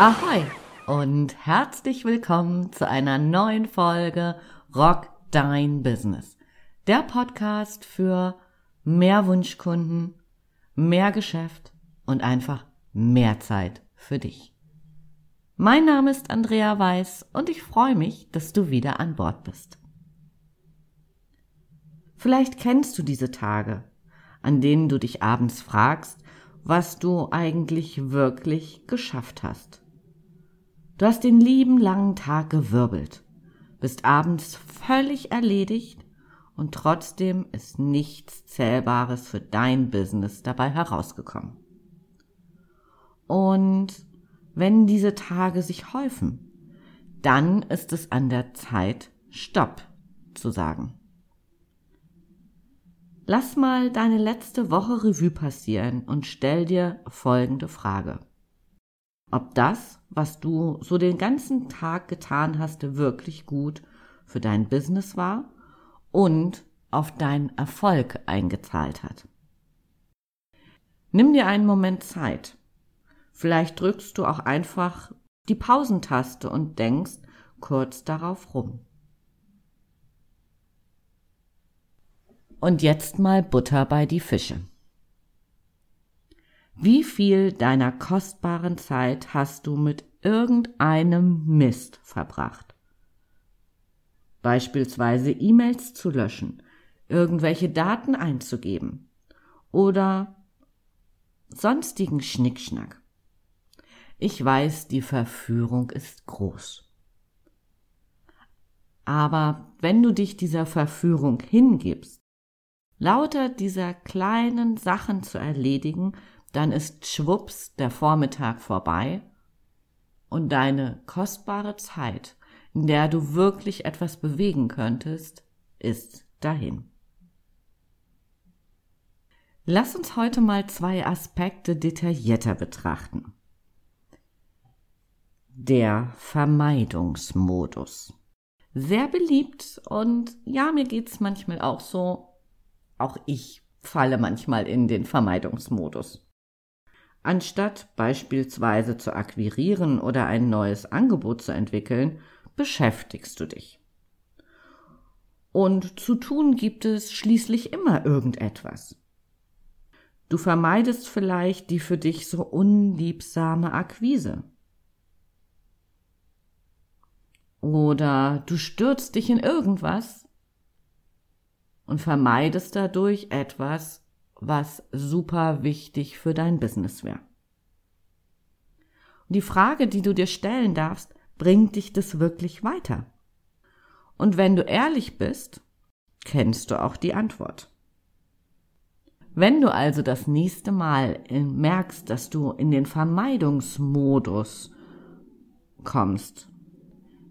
Ahoi und herzlich willkommen zu einer neuen Folge Rock Dein Business. Der Podcast für mehr Wunschkunden, mehr Geschäft und einfach mehr Zeit für dich. Mein Name ist Andrea Weiß und ich freue mich, dass du wieder an Bord bist. Vielleicht kennst du diese Tage, an denen du dich abends fragst, was du eigentlich wirklich geschafft hast. Du hast den lieben langen Tag gewirbelt, bist abends völlig erledigt und trotzdem ist nichts Zählbares für dein Business dabei herausgekommen. Und wenn diese Tage sich häufen, dann ist es an der Zeit, Stopp zu sagen. Lass mal deine letzte Woche Revue passieren und stell dir folgende Frage ob das, was du so den ganzen Tag getan hast, wirklich gut für dein Business war und auf deinen Erfolg eingezahlt hat. Nimm dir einen Moment Zeit. Vielleicht drückst du auch einfach die Pausentaste und denkst kurz darauf rum. Und jetzt mal Butter bei die Fische. Wie viel deiner kostbaren Zeit hast du mit irgendeinem Mist verbracht? Beispielsweise E-Mails zu löschen, irgendwelche Daten einzugeben oder sonstigen Schnickschnack. Ich weiß, die Verführung ist groß. Aber wenn du dich dieser Verführung hingibst, lauter dieser kleinen Sachen zu erledigen, dann ist schwupps der Vormittag vorbei und deine kostbare Zeit, in der du wirklich etwas bewegen könntest, ist dahin. Lass uns heute mal zwei Aspekte detaillierter betrachten. Der Vermeidungsmodus. Sehr beliebt und ja, mir geht's manchmal auch so. Auch ich falle manchmal in den Vermeidungsmodus. Anstatt beispielsweise zu akquirieren oder ein neues Angebot zu entwickeln, beschäftigst du dich. Und zu tun gibt es schließlich immer irgendetwas. Du vermeidest vielleicht die für dich so unliebsame Akquise. Oder du stürzt dich in irgendwas und vermeidest dadurch etwas, was super wichtig für dein Business wäre. Die Frage, die du dir stellen darfst, bringt dich das wirklich weiter? Und wenn du ehrlich bist, kennst du auch die Antwort. Wenn du also das nächste Mal merkst, dass du in den Vermeidungsmodus kommst,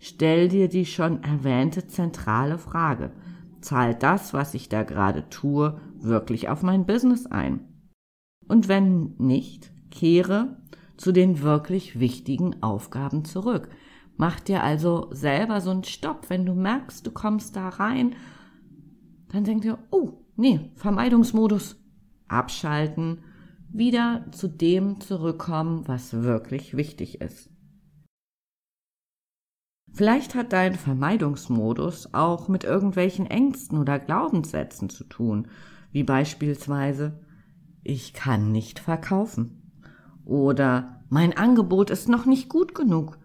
stell dir die schon erwähnte zentrale Frage. Zahlt das, was ich da gerade tue, wirklich auf mein Business ein? Und wenn nicht, kehre zu den wirklich wichtigen Aufgaben zurück. Mach dir also selber so einen Stopp, wenn du merkst, du kommst da rein, dann denk dir, oh, nee, Vermeidungsmodus, abschalten, wieder zu dem zurückkommen, was wirklich wichtig ist. Vielleicht hat dein Vermeidungsmodus auch mit irgendwelchen Ängsten oder Glaubenssätzen zu tun, wie beispielsweise ich kann nicht verkaufen oder mein Angebot ist noch nicht gut genug.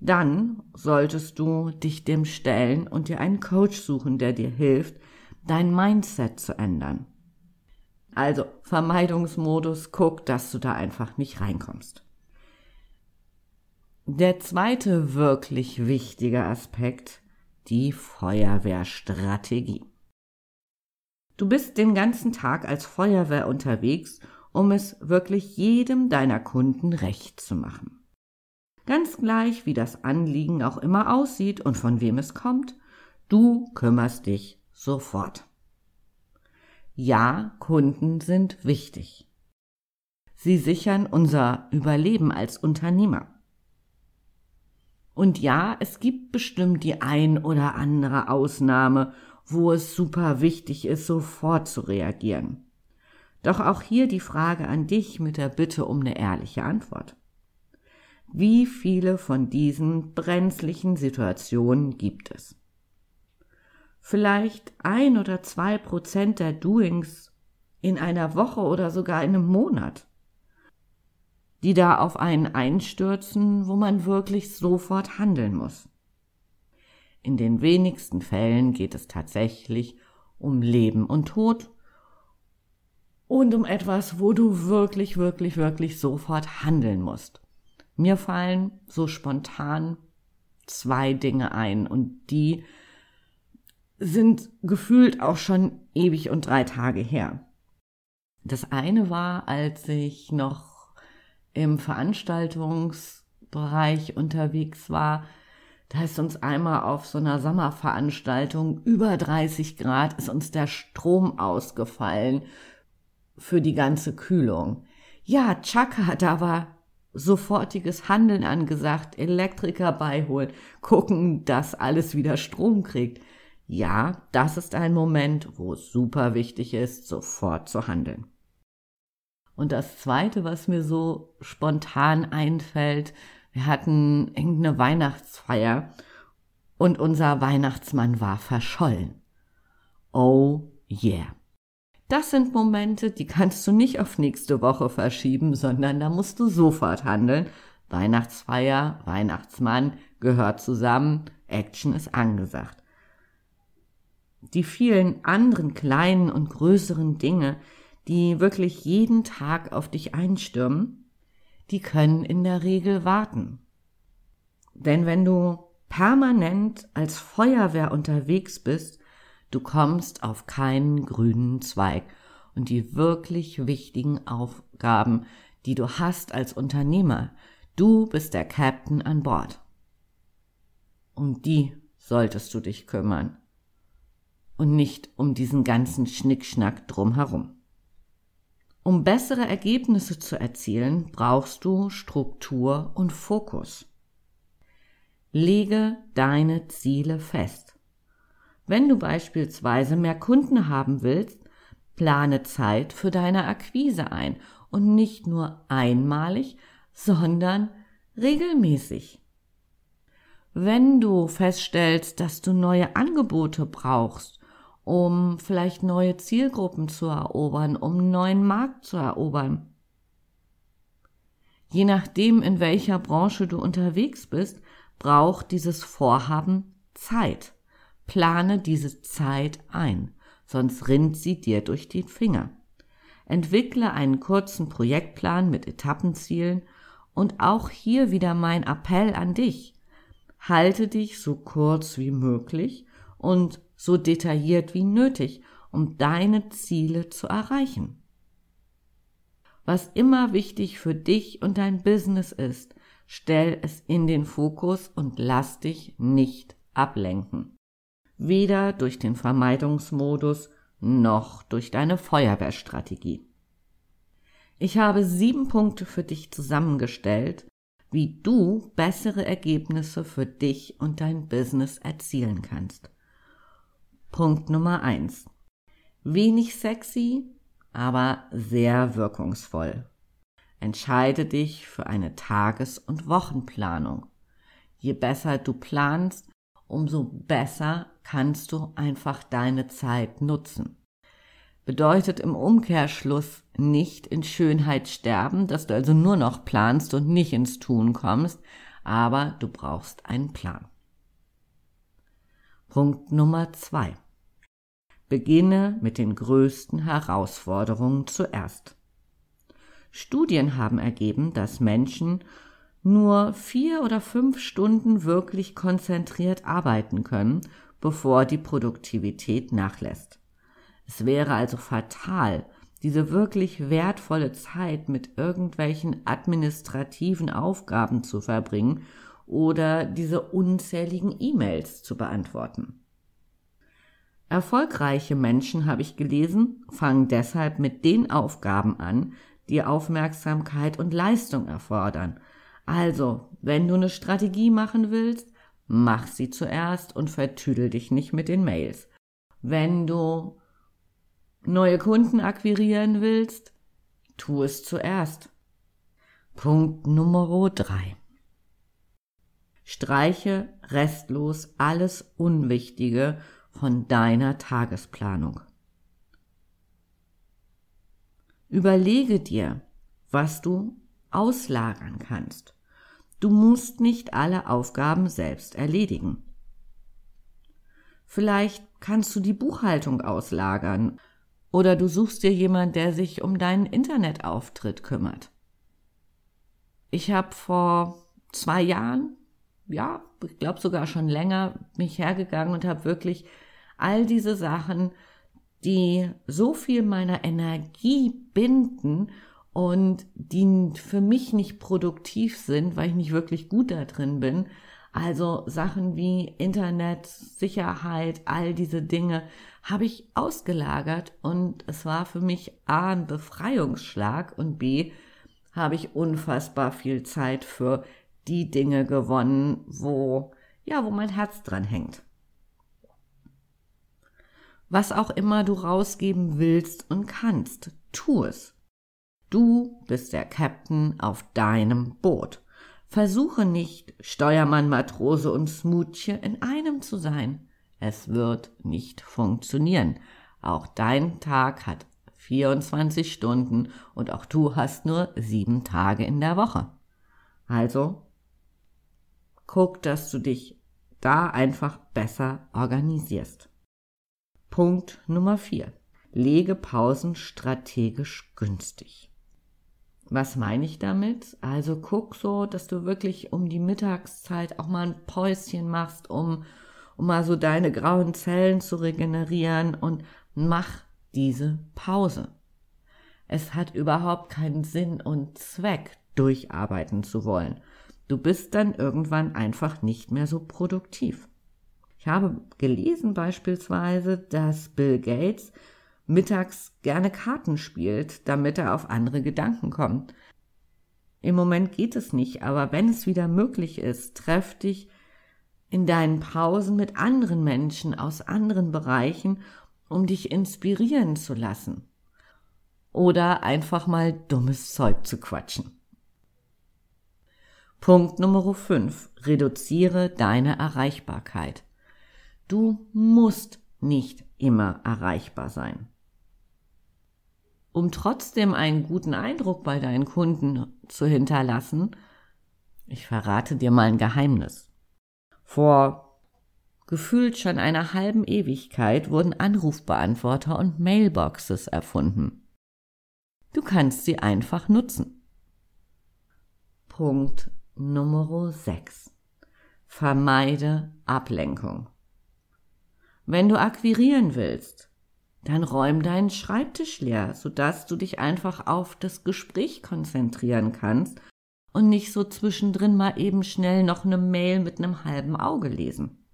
Dann solltest du dich dem stellen und dir einen Coach suchen, der dir hilft, dein Mindset zu ändern. Also Vermeidungsmodus, guck, dass du da einfach nicht reinkommst. Der zweite wirklich wichtige Aspekt, die Feuerwehrstrategie. Du bist den ganzen Tag als Feuerwehr unterwegs, um es wirklich jedem deiner Kunden recht zu machen. Ganz gleich, wie das Anliegen auch immer aussieht und von wem es kommt, du kümmerst dich sofort. Ja, Kunden sind wichtig. Sie sichern unser Überleben als Unternehmer. Und ja, es gibt bestimmt die ein oder andere Ausnahme wo es super wichtig ist, sofort zu reagieren. Doch auch hier die Frage an dich mit der Bitte um eine ehrliche Antwort. Wie viele von diesen brenzlichen Situationen gibt es? Vielleicht ein oder zwei Prozent der Doings in einer Woche oder sogar in einem Monat, die da auf einen einstürzen, wo man wirklich sofort handeln muss. In den wenigsten Fällen geht es tatsächlich um Leben und Tod und um etwas, wo du wirklich, wirklich, wirklich sofort handeln musst. Mir fallen so spontan zwei Dinge ein und die sind gefühlt auch schon ewig und drei Tage her. Das eine war, als ich noch im Veranstaltungsbereich unterwegs war, da ist uns einmal auf so einer Sommerveranstaltung über 30 Grad ist uns der Strom ausgefallen für die ganze Kühlung. Ja, Chaka, da war sofortiges Handeln angesagt, Elektriker beiholen, gucken, dass alles wieder Strom kriegt. Ja, das ist ein Moment, wo es super wichtig ist, sofort zu handeln. Und das Zweite, was mir so spontan einfällt, wir hatten irgendeine Weihnachtsfeier und unser Weihnachtsmann war verschollen. Oh yeah. Das sind Momente, die kannst du nicht auf nächste Woche verschieben, sondern da musst du sofort handeln. Weihnachtsfeier, Weihnachtsmann gehört zusammen, Action ist angesagt. Die vielen anderen kleinen und größeren Dinge, die wirklich jeden Tag auf dich einstürmen, die können in der Regel warten. Denn wenn du permanent als Feuerwehr unterwegs bist, Du kommst auf keinen grünen Zweig. Und die wirklich wichtigen Aufgaben, die du hast als Unternehmer, du bist der Captain an Bord. Um die solltest du dich kümmern. Und nicht um diesen ganzen Schnickschnack drumherum. Um bessere Ergebnisse zu erzielen, brauchst du Struktur und Fokus. Lege deine Ziele fest. Wenn du beispielsweise mehr Kunden haben willst, plane Zeit für deine Akquise ein und nicht nur einmalig, sondern regelmäßig. Wenn du feststellst, dass du neue Angebote brauchst, um vielleicht neue Zielgruppen zu erobern, um einen neuen Markt zu erobern, je nachdem, in welcher Branche du unterwegs bist, braucht dieses Vorhaben Zeit. Plane diese Zeit ein, sonst rinnt sie dir durch die Finger. Entwickle einen kurzen Projektplan mit Etappenzielen und auch hier wieder mein Appell an dich. Halte dich so kurz wie möglich und so detailliert wie nötig, um deine Ziele zu erreichen. Was immer wichtig für dich und dein Business ist, stell es in den Fokus und lass dich nicht ablenken weder durch den Vermeidungsmodus noch durch deine Feuerwehrstrategie. Ich habe sieben Punkte für dich zusammengestellt, wie du bessere Ergebnisse für dich und dein Business erzielen kannst. Punkt Nummer eins: Wenig sexy, aber sehr wirkungsvoll. Entscheide dich für eine Tages- und Wochenplanung. Je besser du planst, umso besser kannst du einfach deine Zeit nutzen. Bedeutet im Umkehrschluss nicht in Schönheit sterben, dass du also nur noch planst und nicht ins Tun kommst, aber du brauchst einen Plan. Punkt Nummer zwei. Beginne mit den größten Herausforderungen zuerst. Studien haben ergeben, dass Menschen nur vier oder fünf Stunden wirklich konzentriert arbeiten können, bevor die Produktivität nachlässt. Es wäre also fatal, diese wirklich wertvolle Zeit mit irgendwelchen administrativen Aufgaben zu verbringen oder diese unzähligen E-Mails zu beantworten. Erfolgreiche Menschen, habe ich gelesen, fangen deshalb mit den Aufgaben an, die Aufmerksamkeit und Leistung erfordern, also, wenn du eine Strategie machen willst, mach sie zuerst und vertüdel dich nicht mit den Mails. Wenn du neue Kunden akquirieren willst, tu es zuerst. Punkt Nummer drei. Streiche restlos alles Unwichtige von deiner Tagesplanung. Überlege dir, was du auslagern kannst. Du musst nicht alle Aufgaben selbst erledigen. Vielleicht kannst du die Buchhaltung auslagern oder du suchst dir jemand, der sich um deinen Internetauftritt kümmert. Ich habe vor zwei Jahren, ja, ich glaube sogar schon länger, mich hergegangen und habe wirklich all diese Sachen, die so viel meiner Energie binden und die für mich nicht produktiv sind, weil ich nicht wirklich gut da drin bin. Also Sachen wie Internet, Sicherheit, all diese Dinge habe ich ausgelagert und es war für mich A ein Befreiungsschlag und B habe ich unfassbar viel Zeit für die Dinge gewonnen, wo ja, wo mein Herz dran hängt. Was auch immer du rausgeben willst und kannst, tu es. Du bist der Captain auf deinem Boot. Versuche nicht, Steuermann, Matrose und Smoothie in einem zu sein. Es wird nicht funktionieren. Auch dein Tag hat 24 Stunden und auch du hast nur sieben Tage in der Woche. Also, guck, dass du dich da einfach besser organisierst. Punkt Nummer vier: Lege Pausen strategisch günstig. Was meine ich damit? Also guck so, dass du wirklich um die Mittagszeit auch mal ein Päuschen machst, um, um mal so deine grauen Zellen zu regenerieren und mach diese Pause. Es hat überhaupt keinen Sinn und Zweck, durcharbeiten zu wollen. Du bist dann irgendwann einfach nicht mehr so produktiv. Ich habe gelesen beispielsweise, dass Bill Gates mittags gerne Karten spielt, damit er auf andere Gedanken kommt. Im Moment geht es nicht, aber wenn es wieder möglich ist, treff dich in deinen Pausen mit anderen Menschen aus anderen Bereichen, um dich inspirieren zu lassen. Oder einfach mal dummes Zeug zu quatschen. Punkt Nummer 5. Reduziere deine Erreichbarkeit. Du musst nicht immer erreichbar sein um trotzdem einen guten Eindruck bei deinen Kunden zu hinterlassen, ich verrate dir mal ein Geheimnis. Vor gefühlt schon einer halben Ewigkeit wurden Anrufbeantworter und Mailboxes erfunden. Du kannst sie einfach nutzen. Punkt Nummer 6. Vermeide Ablenkung. Wenn du akquirieren willst, dann räum deinen Schreibtisch leer, sodass du dich einfach auf das Gespräch konzentrieren kannst und nicht so zwischendrin mal eben schnell noch eine Mail mit einem halben Auge lesen.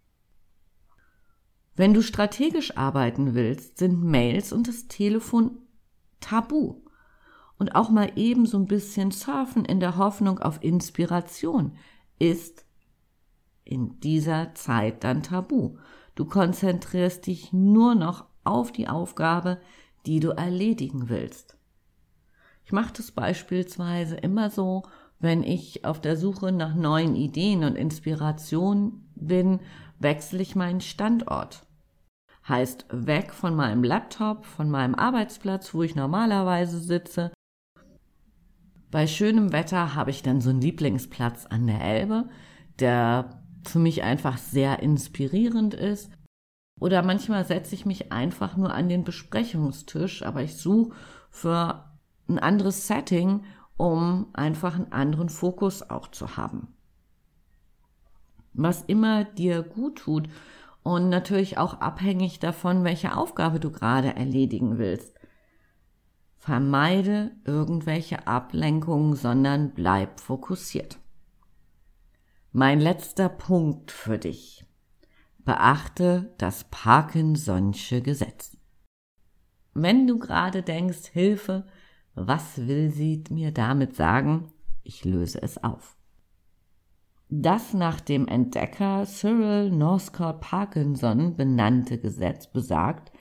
Wenn du strategisch arbeiten willst, sind Mails und das Telefon tabu. Und auch mal eben so ein bisschen surfen in der Hoffnung auf Inspiration ist in dieser Zeit dann tabu. Du konzentrierst dich nur noch auf die Aufgabe, die du erledigen willst. Ich mache das beispielsweise immer so, wenn ich auf der Suche nach neuen Ideen und Inspirationen bin, wechsle ich meinen Standort. Heißt weg von meinem Laptop, von meinem Arbeitsplatz, wo ich normalerweise sitze. Bei schönem Wetter habe ich dann so einen Lieblingsplatz an der Elbe, der für mich einfach sehr inspirierend ist oder manchmal setze ich mich einfach nur an den Besprechungstisch, aber ich suche für ein anderes Setting, um einfach einen anderen Fokus auch zu haben. Was immer dir gut tut und natürlich auch abhängig davon, welche Aufgabe du gerade erledigen willst. Vermeide irgendwelche Ablenkungen, sondern bleib fokussiert. Mein letzter Punkt für dich. Beachte das Parkinson'sche Gesetz. Wenn du gerade denkst, Hilfe, was will sie mir damit sagen? Ich löse es auf. Das nach dem Entdecker Cyril Northcote Parkinson benannte Gesetz besagt,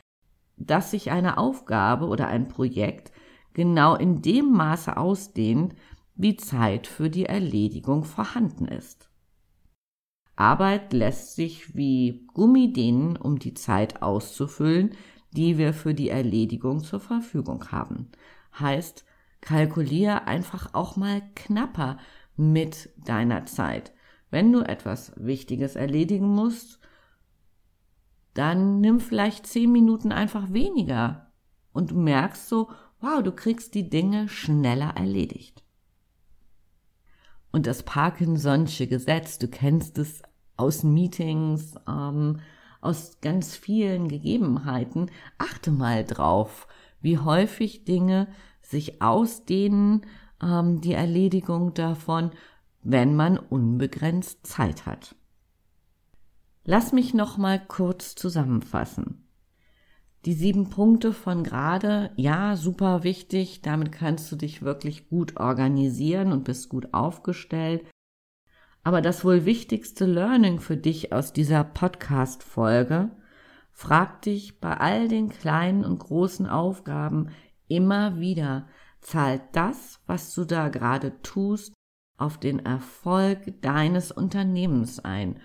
dass sich eine Aufgabe oder ein Projekt genau in dem Maße ausdehnt, wie Zeit für die Erledigung vorhanden ist. Arbeit lässt sich wie Gummi dehnen, um die Zeit auszufüllen, die wir für die Erledigung zur Verfügung haben. Heißt, kalkulier einfach auch mal knapper mit deiner Zeit. Wenn du etwas Wichtiges erledigen musst, dann nimm vielleicht zehn Minuten einfach weniger und du merkst so, wow, du kriegst die Dinge schneller erledigt. Und das Parkinson'sche Gesetz, du kennst es aus Meetings, ähm, aus ganz vielen Gegebenheiten. Achte mal drauf, wie häufig Dinge sich ausdehnen, ähm, die Erledigung davon, wenn man unbegrenzt Zeit hat. Lass mich noch mal kurz zusammenfassen. Die sieben Punkte von gerade, ja, super wichtig. Damit kannst du dich wirklich gut organisieren und bist gut aufgestellt. Aber das wohl wichtigste Learning für dich aus dieser Podcast-Folge, frag dich bei all den kleinen und großen Aufgaben immer wieder, zahlt das, was du da gerade tust, auf den Erfolg deines Unternehmens ein?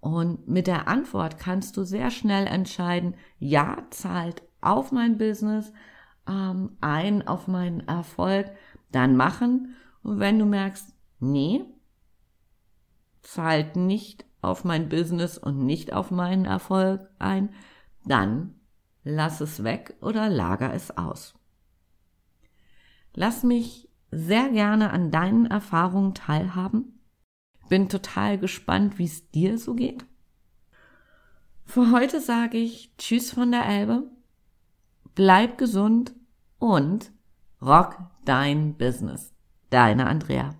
Und mit der Antwort kannst du sehr schnell entscheiden, ja, zahlt auf mein Business ähm, ein, auf meinen Erfolg, dann machen. Und wenn du merkst, nee, zahlt nicht auf mein Business und nicht auf meinen Erfolg ein, dann lass es weg oder lager es aus. Lass mich sehr gerne an deinen Erfahrungen teilhaben. Bin total gespannt, wie es dir so geht. Für heute sage ich Tschüss von der Elbe, bleib gesund und rock dein Business. Deine Andrea.